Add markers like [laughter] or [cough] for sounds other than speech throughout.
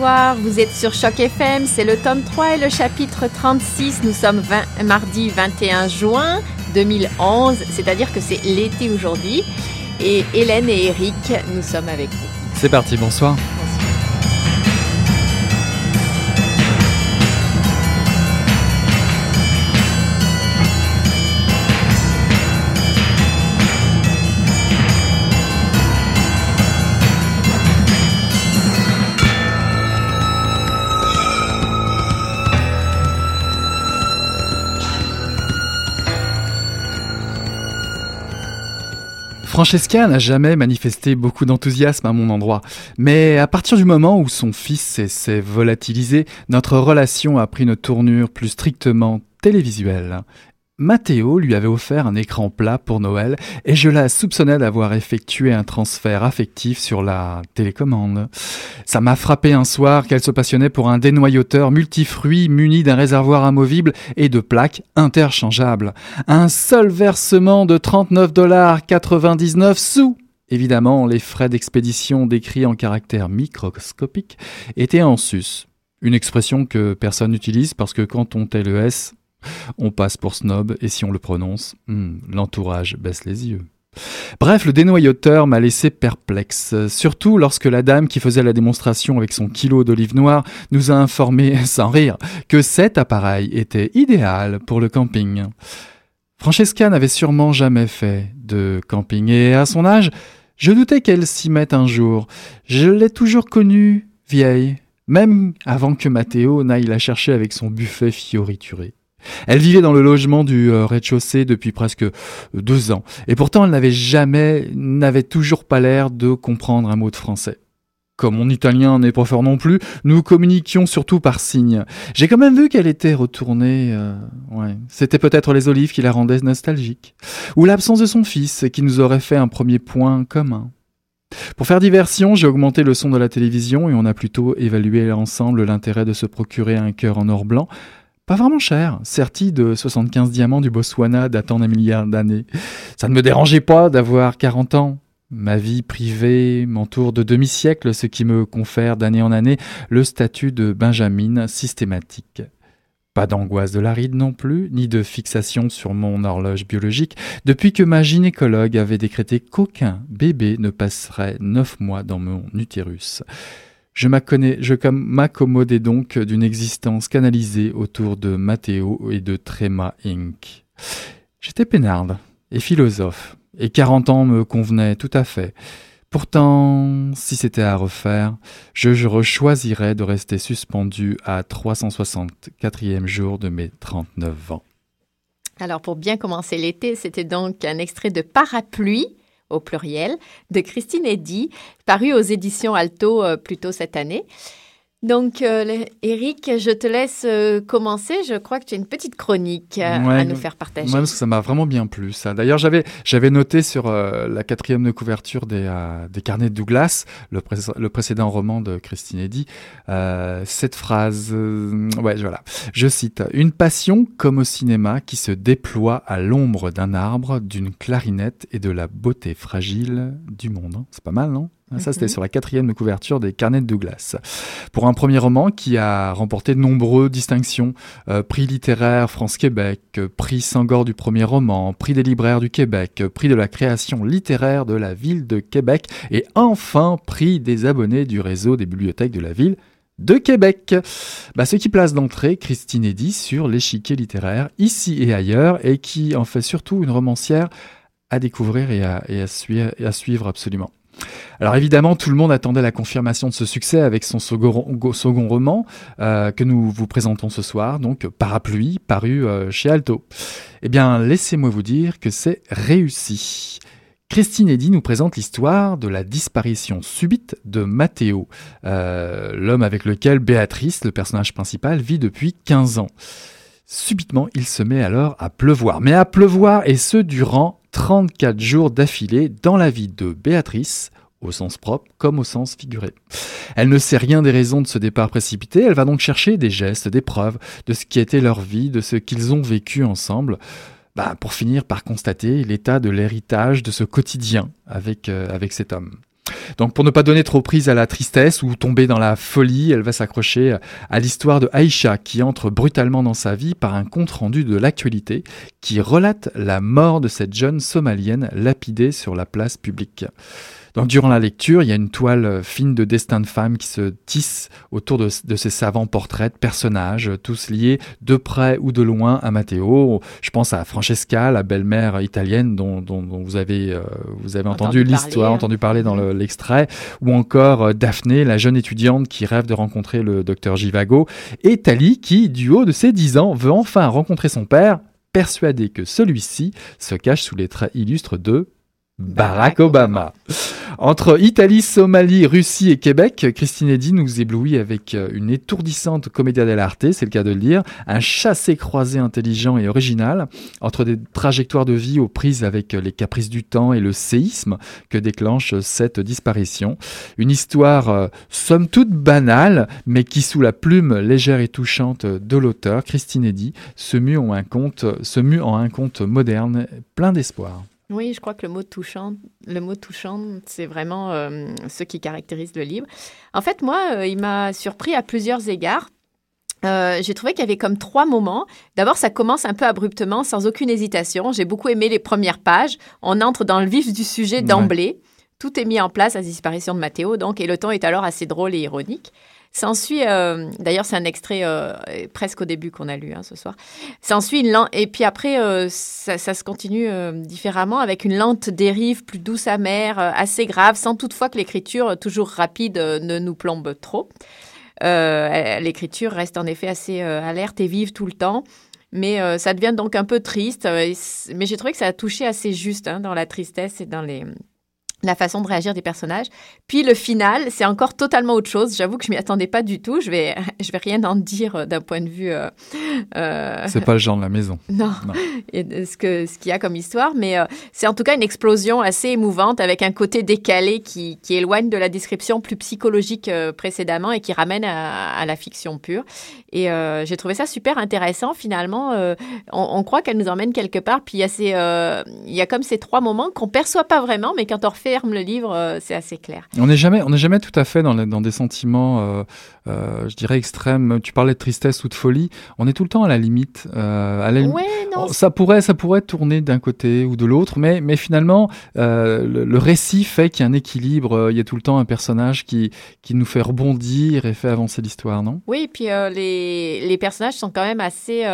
Bonsoir, vous êtes sur Choc FM, c'est le tome 3 et le chapitre 36. Nous sommes mardi 21 juin 2011, c'est-à-dire que c'est l'été aujourd'hui. Et Hélène et Eric, nous sommes avec vous. C'est parti, bonsoir. Francesca n'a jamais manifesté beaucoup d'enthousiasme à mon endroit, mais à partir du moment où son fils s'est volatilisé, notre relation a pris une tournure plus strictement télévisuelle. Matteo lui avait offert un écran plat pour Noël et je la soupçonnais d'avoir effectué un transfert affectif sur la télécommande. Ça m'a frappé un soir qu'elle se passionnait pour un dénoyauteur multifruit muni d'un réservoir amovible et de plaques interchangeables. Un seul versement de 39 dollars 99 sous Évidemment, les frais d'expédition décrits en caractères microscopiques étaient en sus. Une expression que personne n'utilise parce que quand on tait le S, on passe pour snob et si on le prononce, hmm, l'entourage baisse les yeux. Bref, le dénoyauteur m'a laissé perplexe, surtout lorsque la dame qui faisait la démonstration avec son kilo d'olive noire nous a informé, [laughs] sans rire, que cet appareil était idéal pour le camping. Francesca n'avait sûrement jamais fait de camping et à son âge, je doutais qu'elle s'y mette un jour. Je l'ai toujours connue vieille, même avant que Matteo n'aille la chercher avec son buffet fiorituré. Elle vivait dans le logement du euh, rez-de-chaussée depuis presque euh, deux ans, et pourtant elle n'avait jamais, n'avait toujours pas l'air de comprendre un mot de français. Comme mon italien n'est pas fort non plus, nous communiquions surtout par signes. J'ai quand même vu qu'elle était retournée. Euh, ouais. C'était peut-être les olives qui la rendaient nostalgique, ou l'absence de son fils qui nous aurait fait un premier point commun. Pour faire diversion, j'ai augmenté le son de la télévision et on a plutôt évalué ensemble l'intérêt de se procurer un cœur en or blanc pas vraiment cher, serti de 75 diamants du Botswana datant d'un milliard d'années. Ça ne me dérangeait pas d'avoir 40 ans. Ma vie privée m'entoure de demi-siècle, ce qui me confère d'année en année le statut de Benjamin systématique. Pas d'angoisse de la ride non plus, ni de fixation sur mon horloge biologique, depuis que ma gynécologue avait décrété qu'aucun bébé ne passerait neuf mois dans mon utérus. Je m'accommodais donc d'une existence canalisée autour de Matteo et de Tréma Inc. J'étais peinarde et philosophe, et 40 ans me convenaient tout à fait. Pourtant, si c'était à refaire, je, je rechoisirais de rester suspendu à 364e jour de mes 39 ans. Alors, pour bien commencer l'été, c'était donc un extrait de Parapluie au pluriel, de Christine Eddy, paru aux éditions Alto euh, plus tôt cette année. Donc, euh, Eric, je te laisse euh, commencer. Je crois que tu as une petite chronique euh, à nous faire partager. parce que ça m'a vraiment bien plu. Ça. D'ailleurs, j'avais j'avais noté sur la quatrième de couverture des, des carnets de Douglas, le, le précédent roman de Christine Eddy, cette phrase. ouais, voilà. Je cite une passion comme au cinéma qui se déploie à l'ombre d'un arbre, d'une clarinette et de la beauté fragile du monde. C'est pas mal, non? Ça, c'était mhm. sur la quatrième couverture des Carnets de Douglas. Pour un premier roman qui a remporté de nombreuses distinctions, euh, prix littéraire France-Québec, euh, prix Sangor du premier roman, prix des libraires du Québec, euh, prix de la création littéraire de la ville de Québec et enfin prix des abonnés du réseau des bibliothèques de la ville de Québec. Bah, ce qui place d'entrée Christine Eddy sur l'échiquier littéraire ici et ailleurs et qui en fait surtout une romancière à découvrir et à, et à suivre absolument. Alors évidemment, tout le monde attendait la confirmation de ce succès avec son second, roman euh, que nous vous présentons ce soir, donc Parapluie, paru euh, chez Alto. Eh bien, laissez-moi vous dire que c'est réussi. Christine Eddy nous présente l'histoire de la disparition subite de Matteo, euh, l'homme avec lequel Béatrice, le personnage principal, vit depuis 15 ans. Subitement, il se met alors à pleuvoir, mais à pleuvoir, et ce durant 34 jours d'affilée dans la vie de Béatrice, au sens propre comme au sens figuré. Elle ne sait rien des raisons de ce départ précipité, elle va donc chercher des gestes, des preuves de ce qui était leur vie, de ce qu'ils ont vécu ensemble, bah, pour finir par constater l'état de l'héritage de ce quotidien avec, euh, avec cet homme. Donc pour ne pas donner trop prise à la tristesse ou tomber dans la folie, elle va s'accrocher à l'histoire de Aïcha qui entre brutalement dans sa vie par un compte-rendu de l'actualité qui relate la mort de cette jeune somalienne lapidée sur la place publique. Donc durant la lecture, il y a une toile euh, fine de destin de femme qui se tisse autour de, ces savants portraits de personnages, tous liés de près ou de loin à Matteo. Je pense à Francesca, la belle-mère italienne dont, vous avez, euh, vous avez entendu, l'histoire, entendu parler dans l'extrait, ou encore euh, Daphné, la jeune étudiante qui rêve de rencontrer le docteur Givago, et Tali qui, du haut de ses 10 ans, veut enfin rencontrer son père, persuadé que celui-ci se cache sous les traits illustres de Barack Obama. Entre Italie, Somalie, Russie et Québec, Christine Eddy nous éblouit avec euh, une étourdissante comédia dell'arte, c'est le cas de le dire, un chassé-croisé intelligent et original, entre des trajectoires de vie aux prises avec les caprices du temps et le séisme que déclenche cette disparition. Une histoire euh, somme toute banale, mais qui sous la plume légère et touchante de l'auteur, Christine Eddy, se mue en un conte moderne, plein d'espoir. Oui, je crois que le mot touchant, le mot touchant, c'est vraiment euh, ce qui caractérise le livre. En fait, moi, euh, il m'a surpris à plusieurs égards. Euh, j'ai trouvé qu'il y avait comme trois moments. D'abord, ça commence un peu abruptement, sans aucune hésitation. J'ai beaucoup aimé les premières pages. On entre dans le vif du sujet d'emblée. Tout est mis en place à la disparition de Mathéo, donc, et le ton est alors assez drôle et ironique. S'ensuit, euh, d'ailleurs, c'est un extrait euh, presque au début qu'on a lu hein, ce soir. S'ensuit et puis après, euh, ça, se continue différemment avec une lente dérive plus douce amère, assez grave, sans toutefois que l'écriture, toujours rapide, ne nous plombe trop. l'écriture reste en effet assez alerte et vive tout le temps. Mais ça devient donc un peu triste. mais j'ai trouvé que ça a touché assez juste hein, dans la tristesse et dans les, la façon de réagir des personnages. Puis le final, c'est encore totalement autre chose. J'avoue que je m'y attendais pas du tout. Je vais, [laughs] je vais rien en dire euh, d'un point de vue. Euh, euh, c'est pas le genre de la maison. [laughs] Non. [laughs] ce que ce qu'il y a comme histoire, mais c'est en tout cas une explosion assez émouvante avec un côté décalé qui, qui éloigne de la description plus psychologique précédemment et qui ramène à, la fiction pure. Et j'ai trouvé ça super intéressant. Finalement, on, on, croit qu'elle nous emmène quelque part. Puis il y a ces, il y a comme ces trois moments qu'on perçoit pas vraiment, mais quand on refait le livre, euh, c'est assez clair. On n'est jamais, on jamais tout à fait dans, dans des sentiments, euh, euh, je dirais extrêmes. Tu parlais de tristesse ou de folie. On est tout le temps à la limite. À non, ça pourrait, ça pourrait tourner d'un côté ou de l'autre, mais, mais finalement, le, récit fait qu'il y a un équilibre. Il y a tout le temps un personnage qui, qui nous fait rebondir et fait avancer l'histoire, non? Oui, et puis les, les personnages sont quand même assez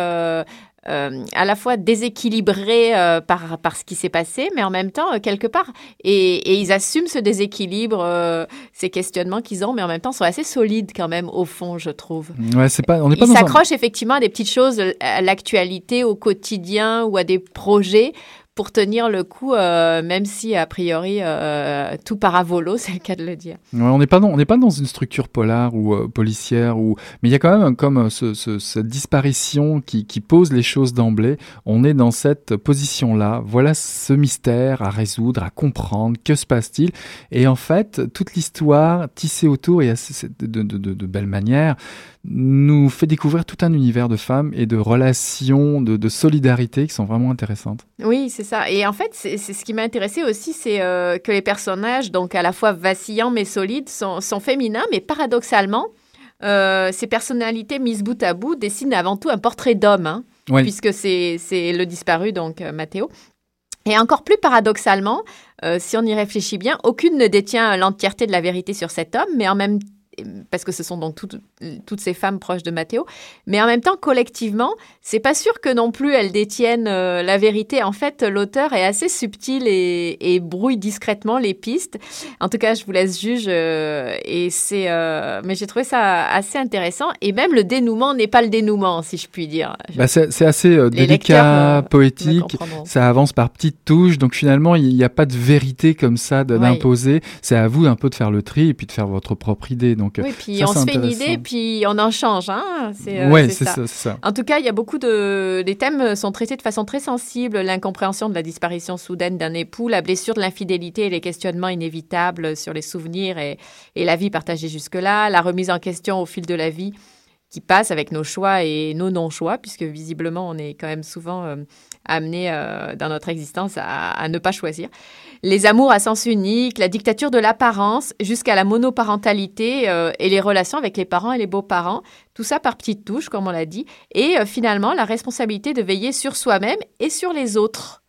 euh, à la fois déséquilibrés euh, par, par ce qui s'est passé, mais en même temps, euh, quelque part, et, ils assument ce déséquilibre, ces questionnements qu'ils ont, mais en même temps sont assez solides quand même au fond, je trouve. Ouais, c'est pas, on ils s'accrochent effectivement à des petites choses, à l'actualité, au quotidien ou à des projets pour tenir le coup, euh, même si a priori euh, tout paravolo, [laughs] c'est le cas de le dire. on n'est pas dans, une structure polar ou euh, policière mais il y a quand même comme ce, cette disparition qui, pose les choses d'emblée. On est dans cette position-là. Voilà ce mystère à résoudre, à comprendre. Que se passe-t-il? Et en fait, toute l'histoire tissée autour et de, de, de, de belle manière nous fait découvrir tout un univers de femmes et de relations, de, solidarité qui sont vraiment intéressantes. Oui, c'est ça. Et en fait, c'est ce qui m'a intéressé aussi, c'est euh, que les personnages, donc à la fois vacillants mais solides, sont, féminins, mais paradoxalement, euh, ces personnalités mises bout à bout dessinent avant tout un portrait d'homme, hein, puisque c'est le disparu, donc euh, Mathéo. Et encore plus paradoxalement, si on y réfléchit bien, aucune ne détient l'entièreté de la vérité sur cet homme, mais en même temps, parce que ce sont donc toutes ces femmes proches de Mathéo, mais en même temps, collectivement, c'est pas sûr que non plus elles détiennent euh, la vérité. En fait, l'auteur est assez subtil et, brouille discrètement les pistes. En tout cas, je vous laisse juge. Euh, et c'est, euh, mais j'ai trouvé ça assez intéressant. Et même le dénouement n'est pas le dénouement, si je puis dire. Bah, c'est assez délicat, poétique. Ça avance par petites touches. Donc finalement, il n'y a pas de vérité comme ça d'imposer. C'est à vous un peu de faire le tri et puis de faire votre propre idée. Donc oui, puis on se fait une idée, puis on en change. Hein c'est euh, ça. En tout cas, il y a beaucoup de. Les thèmes sont traités de façon très sensible l'incompréhension de la disparition soudaine d'un époux, la blessure de l'infidélité et les questionnements inévitables sur les souvenirs et, et la vie partagée jusque-là, la remise en question au fil de la vie qui passe avec nos choix et nos non-choix, puisque visiblement, on est quand même souvent euh, amené euh, dans notre existence à, ne pas choisir. Les amours à sens unique, la dictature de l'apparence, jusqu'à la monoparentalité euh, et les relations avec les parents et les beaux-parents, tout ça par petites touches, comme on l'a dit, et finalement la responsabilité de veiller sur soi-même et sur les autres.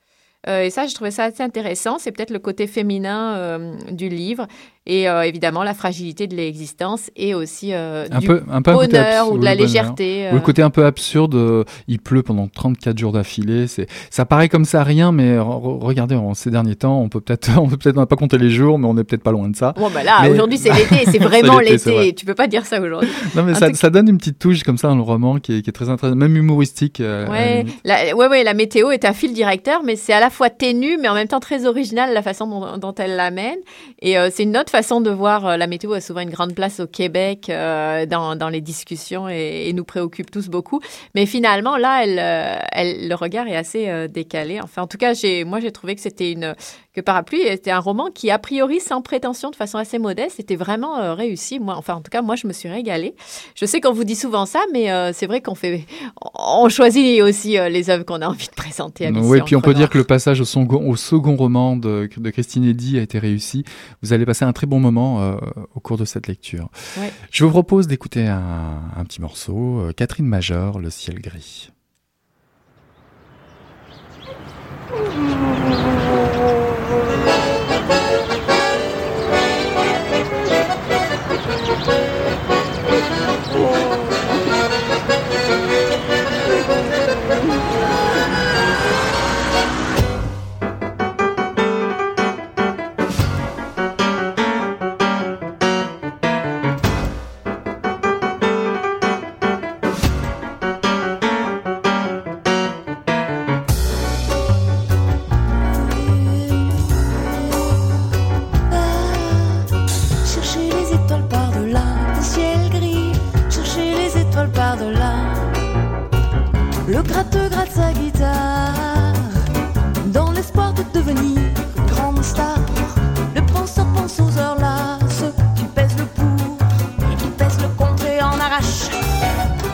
et ça, je trouvais ça assez intéressant. C'est peut-être le côté féminin du livre et euh, évidemment la fragilité de l'existence et aussi euh, un du peu, un peu bonheur ou de la légèreté. Ou le euh. côté un peu absurde, il pleut pendant 34 jours d'affilée, c'est ça paraît comme ça rien, mais regardez, en ces derniers temps, on peut peut-être, [laughs] on peut peut-être pas compter les jours, mais on est peut-être pas loin de ça. Bon, bah là, aujourd'hui c'est [laughs] l'été, c'est vraiment l'été, tu peux pas dire ça aujourd'hui. Non, mais ça, ça, donne une petite touche comme ça dans le roman qui est, qui est très intéressant, même humoristique. ouais, la, ouais, ouais, la météo est un fil directeur, mais c'est à la fois ténu, mais en même temps très original la façon dont, dont elle l'amène. Et c'est une autre façon de voir, euh, la météo a souvent une grande place au Québec euh, dans, dans, les discussions et, nous préoccupe tous beaucoup. Mais finalement, là, elle, euh, elle, le regard est assez décalé. Enfin, en tout cas, moi, j'ai trouvé que c'était une que Parapluie était un roman qui, a priori, sans prétention, de façon assez modeste, était vraiment réussi. Moi, enfin, en tout cas, moi, je me suis régalée. Je sais qu'on vous dit souvent ça, mais c'est vrai qu'on fait, on choisit aussi les œuvres qu'on a envie de présenter. À oui, puis on peut dire que le passage au second, au second roman de, de Christine Eddy a été réussi. Vous allez passer un très bon moment euh, au cours de cette lecture. Je vous propose d'écouter un, un, petit morceau, euh, Catherine Major, Le ciel gris.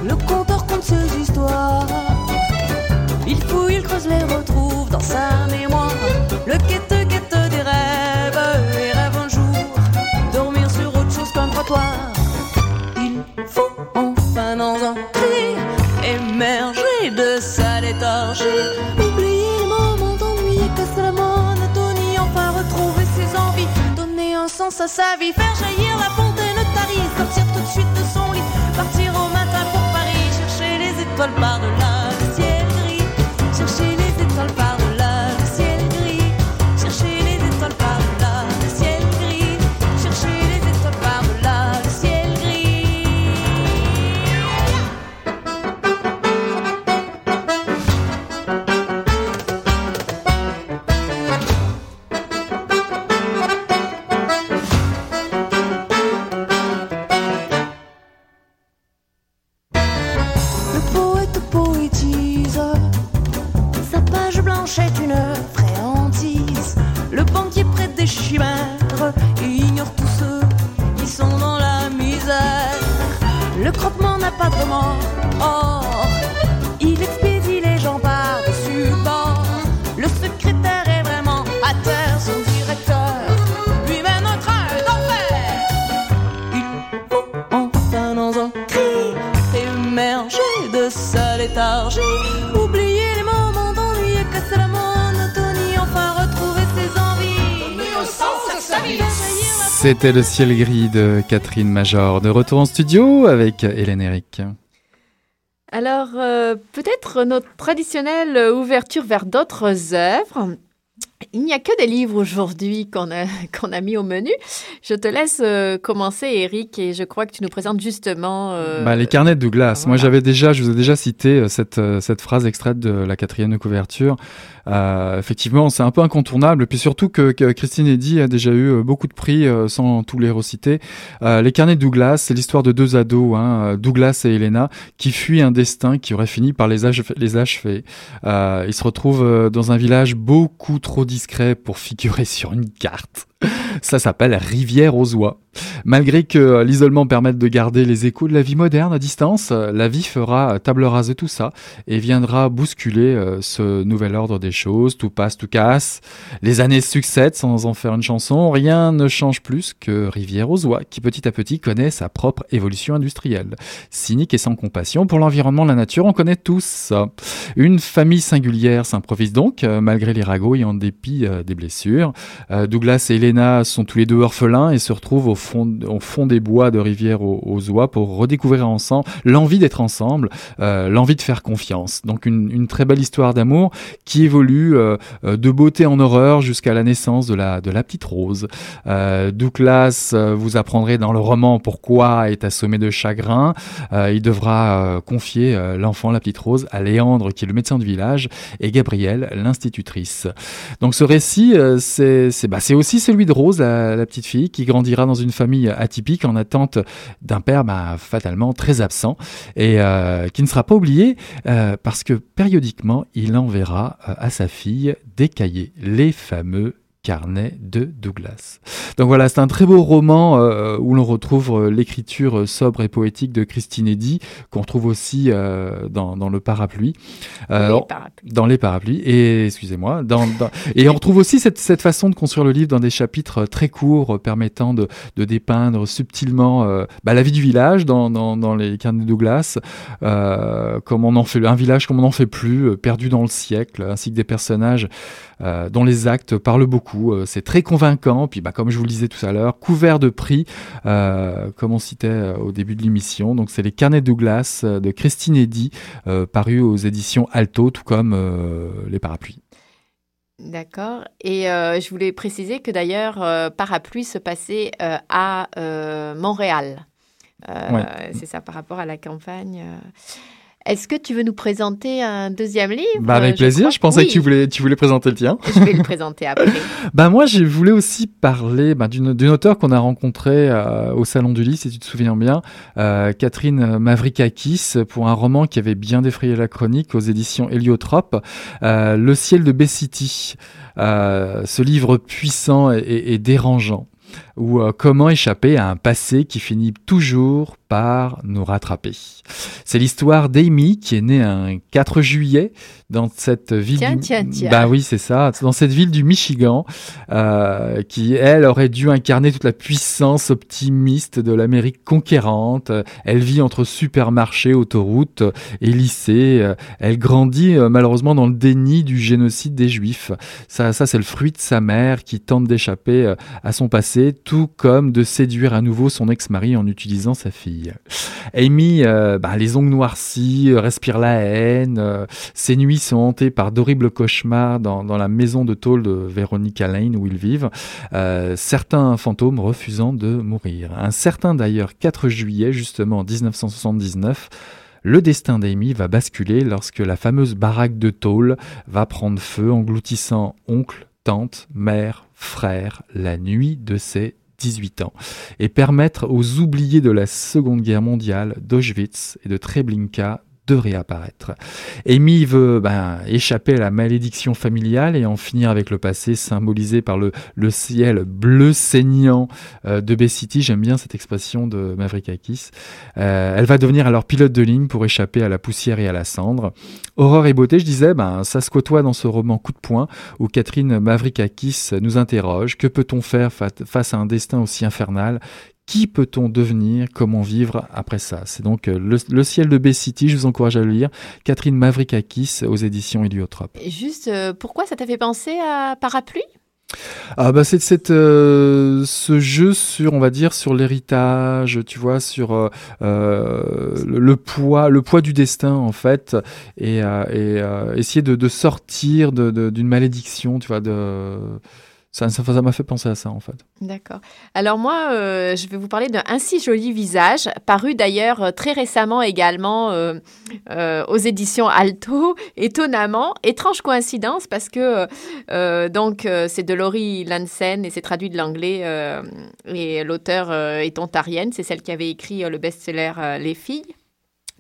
le conteur compte ses histoires. Il fouille, il creuse, les retrouve dans sa mémoire. Le quête, quête des rêves, et rêve un jour, dormir sur autre chose qu'un trottoir. Il faut enfin dans un pli émerger de sa léthargie. Oublier les moments d'ennui, casser la monotonie, enfin retrouver ses envies, donner un sens à sa vie, faire jaillir. C'était le ciel gris de Catherine Major. De retour en studio avec Hélène Eric. Alors, euh, peut-être notre traditionnelle ouverture vers d'autres œuvres. Il n'y a que des livres aujourd'hui qu'on a, [laughs] qu'on a mis au menu. Je te laisse euh, commencer, Eric, et je crois que tu nous présentes justement... Euh, bah, les carnets de Douglas. Moi, j'avais déjà, je vous ai déjà cité euh, cette, cette phrase extraite de la quatrième de couverture. effectivement, c'est un peu incontournable. Et puis surtout que, Christine Eddy a déjà eu beaucoup de prix sans tous les reciter. les carnets de Douglas, c'est l'histoire de deux ados, hein, Douglas et Elena, qui fuient un destin qui aurait fini par les, les achever. ils se retrouvent dans un village beaucoup trop discret pour figurer sur une carte. Ça s'appelle Rivière aux oies. Malgré que l'isolement permette de garder les échos de la vie moderne à distance, la vie fera table rase de tout ça et viendra bousculer euh, ce nouvel ordre des choses. Tout passe, tout casse. Les années succèdent sans en faire une chanson. Rien ne change plus que Rivière aux oies qui petit à petit connaît sa propre évolution industrielle. Cynique et sans compassion pour l'environnement, la nature, on connaît tous ça. Une famille singulière s'improvise donc, euh, malgré les ragots et en dépit euh, des blessures. Douglas et Sont tous les deux orphelins et se retrouvent au fond, des bois de Rivière aux, oies pour redécouvrir ensemble l'envie d'être ensemble, euh, l'envie de faire confiance. Donc une, très belle histoire d'amour qui évolue euh, euh, de beauté en horreur jusqu'à la naissance de la, petite rose. Douglas, vous apprendrez dans le roman pourquoi est assommé de chagrin. il devra confier l'enfant, la petite rose, à Léandre qui est le médecin du village et Gabrielle, l'institutrice. Donc ce récit, c'est bah, aussi celui de Rose, la, la petite fille, qui grandira dans une famille atypique en attente d'un père bah, fatalement très absent et euh, qui ne sera pas oublié euh, parce que périodiquement il enverra euh, à sa fille des cahiers, les fameux carnet de Douglas. Donc voilà, c'est un très beau roman euh, où l'on retrouve euh, l'écriture sobre et poétique de Christine Eddy, qu'on retrouve aussi euh, dans, dans, le parapluie. Euh, les parapluies. Dans les parapluies. Et excusez-moi. Dans, dans, et on retrouve aussi cette, cette, façon de construire le livre dans des chapitres très courts permettant de, de dépeindre subtilement bah, la vie du village dans, dans les carnets de Douglas, comme on en fait un village comme on n'en fait plus, perdu dans le siècle, ainsi que des personnages euh, dont les actes parlent beaucoup. Euh, c'est très convaincant. Puis, bah, comme je vous le disais tout à l'heure, couvert de prix, euh, comme on citait au début de l'émission. Donc, c'est les Carnets Douglas de Christine Eddy, parus aux éditions Alto, tout comme les Parapluies. D'accord. Et je voulais préciser que d'ailleurs, Parapluie se passait à Montréal. C'est ça par rapport à la campagne. Est-ce que tu veux nous présenter un deuxième livre? Bah Avec plaisir, je, pensais que tu voulais, tu voulais présenter le tien. Je vais le présenter après. [laughs] bah moi, je voulais aussi parler bah, d'une auteure qu'on a rencontrée euh, au Salon du Livre, si tu te souviens bien, euh, Catherine Mavrikakis, pour un roman qui avait bien défrayé la chronique aux éditions Héliotrope, euh, Le ciel de Bessity. ce livre puissant et, et dérangeant ou comment échapper à un passé qui finit toujours nous rattraper. C'est l'histoire d'Amy qui est née un 4 juillet dans cette ville. du... Bah oui, c'est ça, dans cette ville du Michigan, euh, qui elle aurait dû incarner toute la puissance optimiste de l'Amérique conquérante. Elle vit entre supermarchés, autoroutes et lycées. Elle grandit euh, malheureusement dans le déni du génocide des Juifs. Ça, ça c'est le fruit de sa mère qui tente d'échapper euh, à son passé, tout comme de séduire à nouveau son ex-mari en utilisant sa fille. Amy, euh, bah, les ongles noircis, euh, respire la haine. Euh, ses nuits sont hantées par d'horribles cauchemars dans, la maison de tôle de Veronica Lane où ils vivent. certains fantômes refusant de mourir. Un certain d'ailleurs 4 juillet, justement en 1979, le destin d'Amy va basculer lorsque la fameuse baraque de tôle va prendre feu, engloutissant oncle, tante, mère, frère, la nuit de ses 18 ans, et permettre aux oubliés de la Seconde Guerre mondiale, d'Auschwitz et de Treblinka de réapparaître. Amy veut ben, échapper à la malédiction familiale et en finir avec le passé, symbolisé par le, ciel bleu saignant euh, de Bay City. J'aime bien cette expression de Maverick Akis. Euh, elle va devenir alors pilote de ligne pour échapper à la poussière et à la cendre. Horreur et beauté, je disais, ben, ça se côtoie dans ce roman Coup de poing où Catherine Mavric-Akis nous interroge. Que peut-on faire face à un destin aussi infernal qui peut-on devenir? Comment vivre après ça? C'est donc euh, le, ciel de Bay-City, je vous encourage à le lire. Catherine Mavrikakis aux éditions Héliotrope. juste, euh, pourquoi ça t'a fait penser à Parapluie? Ah bah c'est cette euh, ce jeu sur on va dire sur l'héritage tu vois sur le, poids le poids du destin en fait et, et essayer de, de sortir d'une de, malédiction tu vois de ça, m'a fait penser à ça en fait. D'accord. Alors moi, euh, je vais vous parler d'un ainsi joli visage, paru d'ailleurs euh, très récemment également euh, aux éditions Alto. Étonnamment, étrange coïncidence parce que donc c'est de Laurie Lansen et c'est traduit de l'anglais et l'auteur est ontarienne. C'est celle qui avait écrit le best-seller Les filles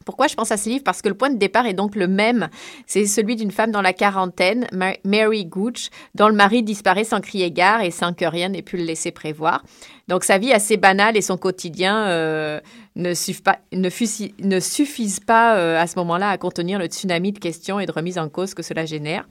Pourquoi je pense à ce livre Parce que le point de départ est donc le même. C'est celui d'une femme dans la quarantaine, Mary Gooch, dont le mari disparaît sans crier gare et sans que rien n'ait pu le laisser prévoir. Donc sa vie assez banale et son quotidien euh, ne, suffisent pas, ne, suffisent pas à ce moment-là à contenir le tsunami de questions et de remises en cause que cela génère.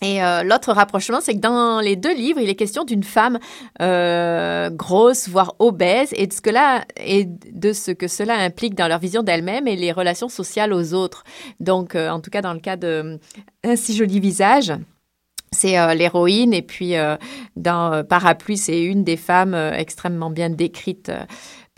Et euh, l'autre rapprochement, c'est que dans les deux livres, il est question d'une femme euh, grosse, voire obèse, et de ce que là, et de ce que cela implique dans leur vision d'elle-même et les relations sociales aux autres. Donc, euh, en tout cas, dans le cas de si joli visage. C'est l'héroïne et puis dans Parapluie, c'est une des femmes extrêmement bien décrites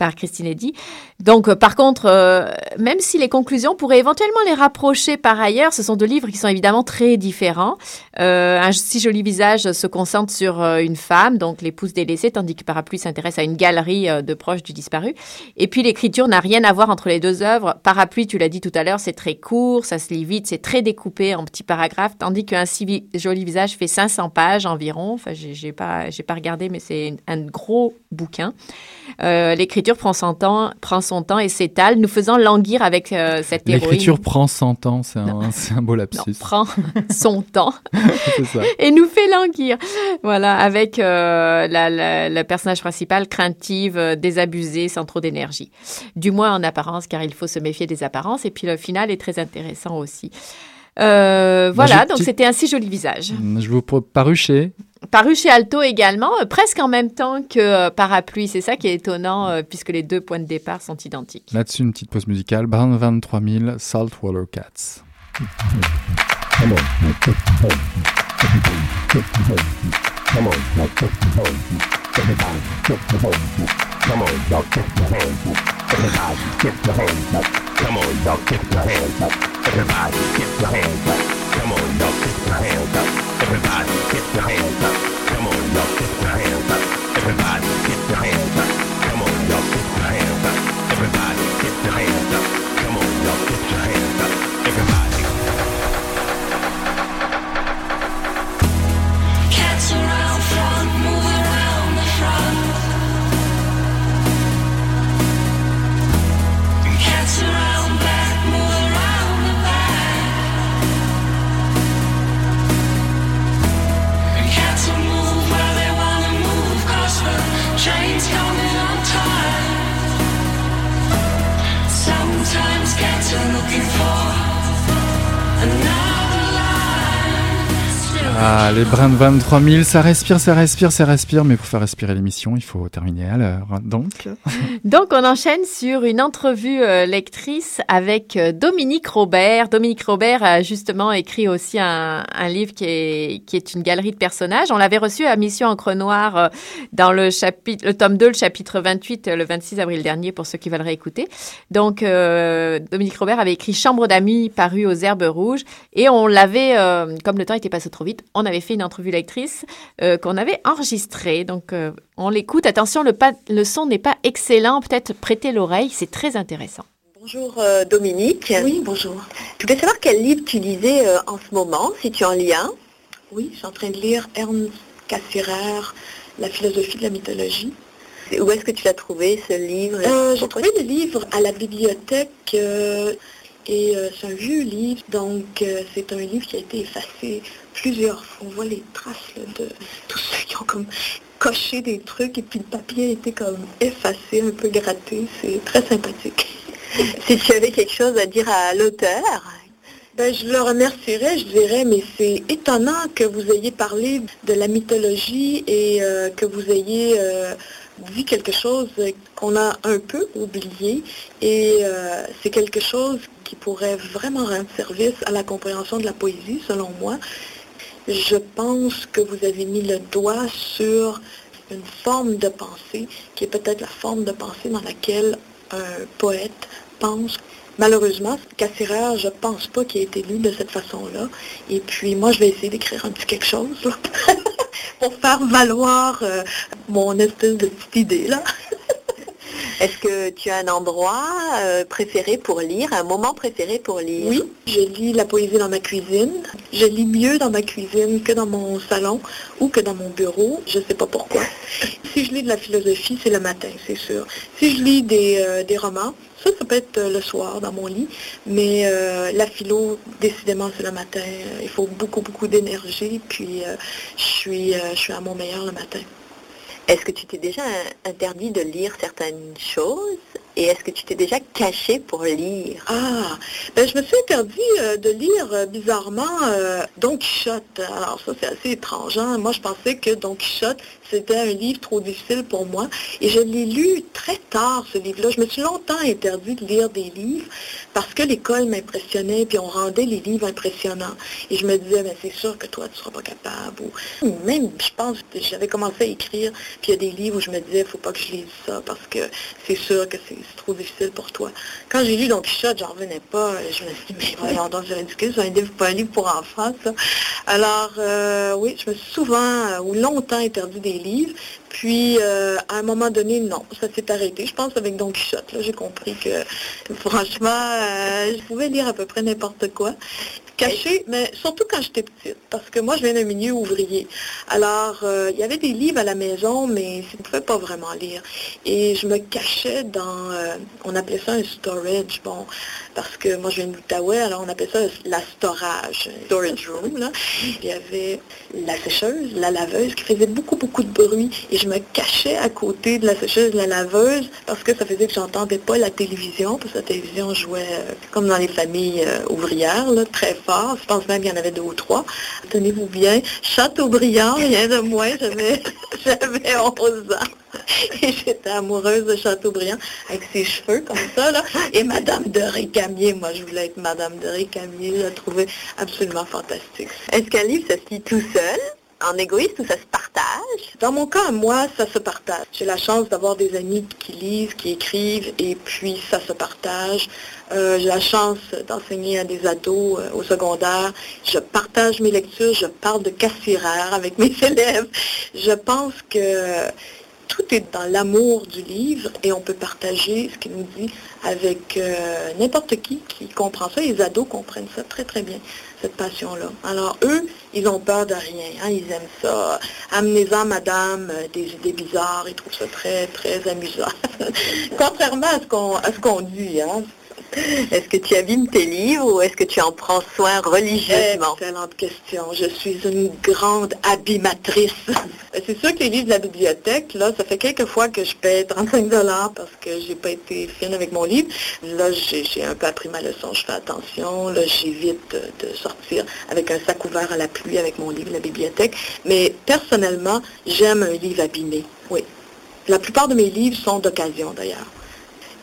par Christine Eddy. Donc, euh, par contre, euh, même si les conclusions pourraient éventuellement les rapprocher par ailleurs, ce sont deux livres qui sont évidemment très différents. Euh, un si joli visage se concentre sur une femme, donc l'épouse délaissée, tandis que Parapluie s'intéresse à une galerie de proches du disparu. Et puis, l'écriture n'a rien à voir entre les deux œuvres. Parapluie, tu l'as dit tout à l'heure, c'est très court, ça se lit vite, c'est très découpé en petits paragraphes, tandis qu'un si joli visage fait 500 pages environ. Enfin, j'ai pas, j'ai pas regardé, mais c'est un gros bouquin. L'écriture prend son temps, prend son temps et s'étale, nous faisant languir avec euh, cette héroïne. L'écriture prend son temps, c'est un, [laughs] un, beau lapsus. Non, prend [laughs] son temps et nous fait languir. Voilà, avec euh, la, personnage principal craintive, euh, désabusée, sans trop d'énergie. Du moins en apparence, car il faut se méfier des apparences. Et puis le final est très intéressant aussi. Euh, bah, voilà, donc c'était un si joli visage. Je vous paru chez Paru chez Alto également, euh, presque en même temps que euh, Parapluie. C'est ça qui est étonnant, puisque les deux points de départ sont identiques. Là-dessus, une petite pause musicale. Brown 23000, Saltwater Cats. Come on, hands up. Everybody, your hands up. Come on, y'all, get your hands up. Everybody, get your hands up. Come on, y'all, get your hands up. Everybody, get your hands up. Come on, y'all, get your hands up. Everybody, les brins de 23 000, ça respire, ça respire, ça respire, mais pour faire respirer l'émission, il faut terminer à l'heure. Donc, [laughs] donc on enchaîne sur une entrevue euh, lectrice avec euh, Dominique Robert. Dominique Robert a justement écrit aussi un, un, livre qui est, qui est une galerie de personnages. On l'avait reçu à Mission Encre Noire euh, dans le chapitre, le tome 2, le chapitre 28, le 26 avril dernier, pour ceux qui veulent réécouter. Donc, Dominique Robert avait écrit Chambre d'amis, paru aux Herbes Rouges, et on l'avait, comme le temps était passé trop vite, on avait fait une entrevue lectrice euh, qu'on avait enregistrée. Donc, euh, on l'écoute. Attention, le, le son n'est pas excellent. Peut-être prêter l'oreille, c'est très intéressant. Bonjour euh, Dominique. Oui, bonjour. Je voulais savoir quel livre tu lisais en ce moment, si tu en lis un. Oui, je suis en train de lire Ernst Cassirer, La philosophie de la mythologie. Où est-ce que tu l'as trouvé, ce livre? J'ai trouvé le livre à la bibliothèque et c'est un vieux livre, donc c'est un livre qui a été effacé plusieurs fois. On voit les traces de tous ceux qui ont comme coché des trucs et puis le papier a été comme effacé, un peu gratté. C'est très sympathique. [laughs] si tu avais quelque chose à dire à l'auteur ben, je le remercierais, je dirais, mais c'est étonnant que vous ayez parlé de la mythologie et euh, que vous ayez euh, dit quelque chose qu'on a un peu oublié. Et euh, c'est quelque chose qui pourrait vraiment rendre service à la compréhension de la poésie, selon moi. Je pense que vous avez mis le doigt sur une forme de pensée qui est peut-être la forme de pensée dans laquelle un poète pense. Malheureusement, Cassirer, je pense pas qu'il ait été lu de cette façon-là. Et puis moi, je vais essayer d'écrire un petit quelque chose [laughs] pour faire valoir euh, mon espèce de petite idée là. [laughs] Est-ce que tu as un endroit euh, préféré pour lire, un moment préféré pour lire Oui, je lis la poésie dans ma cuisine. Je lis mieux dans ma cuisine que dans mon salon ou que dans mon bureau. Je ne sais pas pourquoi. [laughs] Si je lis de la philosophie, c'est le matin, c'est sûr. Si je lis des, euh, des romans, ça, ça peut être euh, le soir dans mon lit, mais euh, la philo, décidément, c'est le matin. Il faut beaucoup, beaucoup d'énergie, puis euh, je, suis, je suis à mon meilleur le matin. Est-ce que tu t'es déjà interdit de lire certaines choses? Et est-ce que tu t'es déjà caché pour lire? Ah, ben, je me suis interdit euh, de lire euh, bizarrement euh, Don Quichotte. Alors ça, c'est assez étrange. hein. Moi, je pensais que Don Quichotte, c'était un livre trop difficile pour moi. Et je l'ai lu très tard, ce livre-là. Je me suis longtemps interdit de lire des livres parce que l'école m'impressionnait, puis on rendait les livres impressionnants. Et je me disais, ben, c'est sûr que toi, tu ne seras pas capable. Ou même, je pense, j'avais commencé à écrire, puis il y a des livres où je me disais, faut pas que je lise ça parce que c'est sûr que c'est c'est trop difficile pour toi. Quand j'ai lu Don Quichotte, j'en revenais pas. Je me suis dit, mais voyons donc, c'est ridicule, c'est un livre, pas un livre pour enfants, ça. Alors, euh, oui, je me suis souvent euh, ou longtemps interdit des livres. Puis, euh, à un moment donné, non, ça s'est arrêté. Je pense avec Don Quichotte, j'ai compris que, franchement, je pouvais lire à peu près n'importe quoi. Caché, mais surtout quand j'étais petite, parce que moi, je viens d'un milieu ouvrier. Alors, euh, il y avait des livres à la maison, mais je ne pouvais pas vraiment lire. Et je me cachais dans, euh, on appelait ça un storage, bon, parce que moi, je viens de l'Outaouais, alors on appelait ça la storage, storage room, là. Il y avait la sécheuse, la laveuse, qui faisait beaucoup, beaucoup de bruit. Et je me cachais à côté de la sécheuse, de la laveuse, parce que ça faisait que j'entendais pas la télévision, parce que la télévision jouait, euh, comme dans les familles euh, ouvrières, là, très fort. Je pense même qu'il y en avait deux ou trois. Tenez-vous bien, Chateaubriand, rien de moins, j'avais [laughs] j'avais 11 ans. Et j'étais amoureuse de Chateaubriand, avec ses cheveux comme ça, là. Et Madame de Récamier, moi, je voulais être Madame de Récamier, je la trouvais absolument fantastique. Est-ce qu'un livre, ça se lit tout seul, en égoïste, ou ça se partage Dans mon cas, moi, ça se partage. J'ai la chance d'avoir des amis qui lisent, qui écrivent, et puis ça se partage. Euh, J'ai la chance d'enseigner à des ados euh, au secondaire. Je partage mes lectures, je parle de casse-firaire avec mes [laughs] élèves. Je pense que tout est dans l'amour du livre et on peut partager ce qu'il nous dit avec euh, n'importe qui qui comprend ça. Les ados comprennent ça très très bien, cette passion-là. Alors eux, ils ont peur de rien, hein, ils aiment ça. Amenez-en, madame, euh, des idées bizarres, ils trouvent ça très très amusant. [laughs] Contrairement à ce qu'on dit, hein. [laughs] Est-ce que tu abîmes tes livres ou est-ce que tu en prends soin religieusement? Excellente question. Je suis une grande abîmatrice. [laughs] C'est sûr que les livres de la bibliothèque, là, ça fait quelques fois que je paie 35 dollars parce que j'ai pas été fine avec mon livre. Là, j'ai un peu appris ma leçon, je fais attention. Là, j'évite de sortir avec un sac ouvert à la pluie avec mon livre de la bibliothèque. Mais personnellement, j'aime un livre abîmé. Oui. La plupart de mes livres sont d'occasion, d'ailleurs.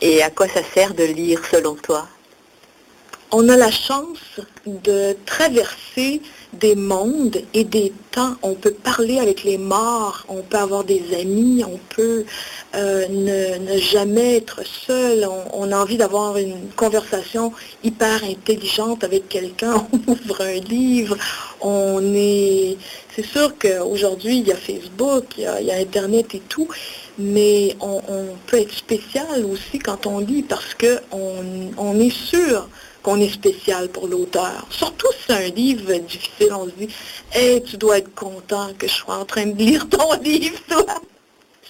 Et à quoi ça sert de lire selon toi? On a la chance de traverser des mondes et des temps. On peut parler avec les morts, on peut avoir des amis, on peut euh, ne, jamais être seul. On, on a envie d'avoir une conversation hyper intelligente avec quelqu'un. [laughs] On ouvre un livre. On est. C'est sûr qu'aujourd'hui, il y a Facebook, il y a Internet et tout, mais on, peut être spécial aussi quand on lit parce qu'on on est sûr qu'on est spécial pour l'auteur. Surtout si c'est un livre difficile, on se dit tu dois être content que je sois en train de lire ton [laughs] livre, toi.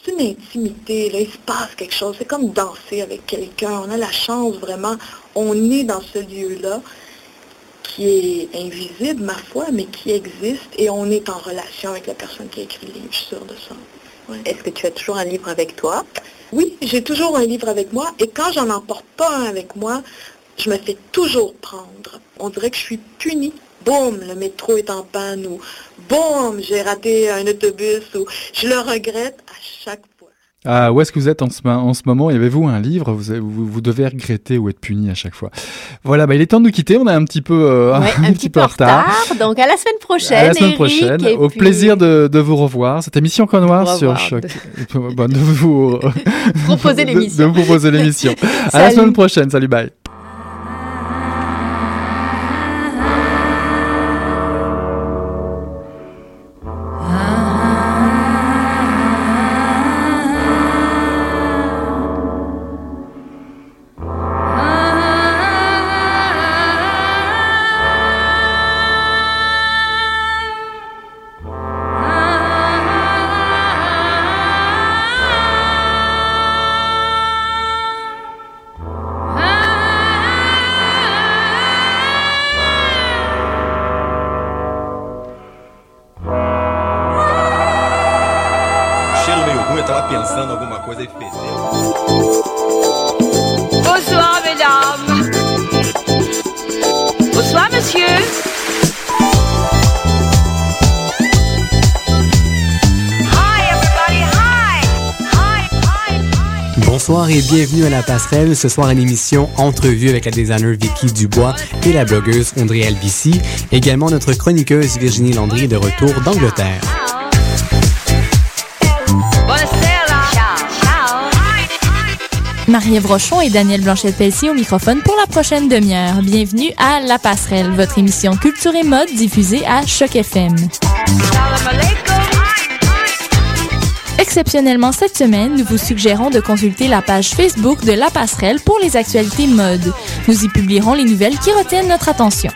C'est une intimité, là, il se passe quelque chose. C'est comme danser avec quelqu'un. On a la chance vraiment, on est dans ce lieu-là qui est invisible, ma foi, mais qui existe, et on est en relation avec la personne qui a écrit le livre, je suis sûre de ça. Ouais. Est-ce que tu as toujours un livre avec toi? Oui, j'ai toujours un livre avec moi, et quand j'en emporte pas un avec moi, je me fais toujours prendre. On dirait que je suis punie. Boum, le métro est en panne ou boum, j'ai raté un autobus ou je le regrette à chaque fois. Ah, où est-ce que vous êtes en ce, en ce moment? Y avez-vous un livre? Vous, vous, vous devez regretter ou être puni à chaque fois. Voilà, bah, il est temps de nous quitter. On est un petit peu, euh, Ouais, [laughs] un, petit peu en retard. Donc à la semaine prochaine. À la semaine Eric, prochaine. et Au puis- plaisir de, de vous revoir. Cette émission Coin Noir sur. Choc. Bon, de vous [laughs] Proposer de- l'émission. De, vous proposer l'émission. [laughs] à la semaine prochaine. Salut, bye. Bonsoir, mesdames. Bonsoir, monsieur. Bonsoir et bienvenue à La Passerelle. Ce soir, une émission entrevue avec la designer Vicky Dubois et la blogueuse André Albici. Également, notre chroniqueuse Virginie Landry de retour d'Angleterre. Marie-Ève et Daniel Blanchette-Pelletier au microphone pour la prochaine demi-heure. Bienvenue à La Passerelle, votre émission culture et mode diffusée à Choc FM. Exceptionnellement cette semaine, nous vous suggérons de consulter la page Facebook de La Passerelle pour les actualités mode. Nous y publierons les nouvelles qui retiennent notre attention.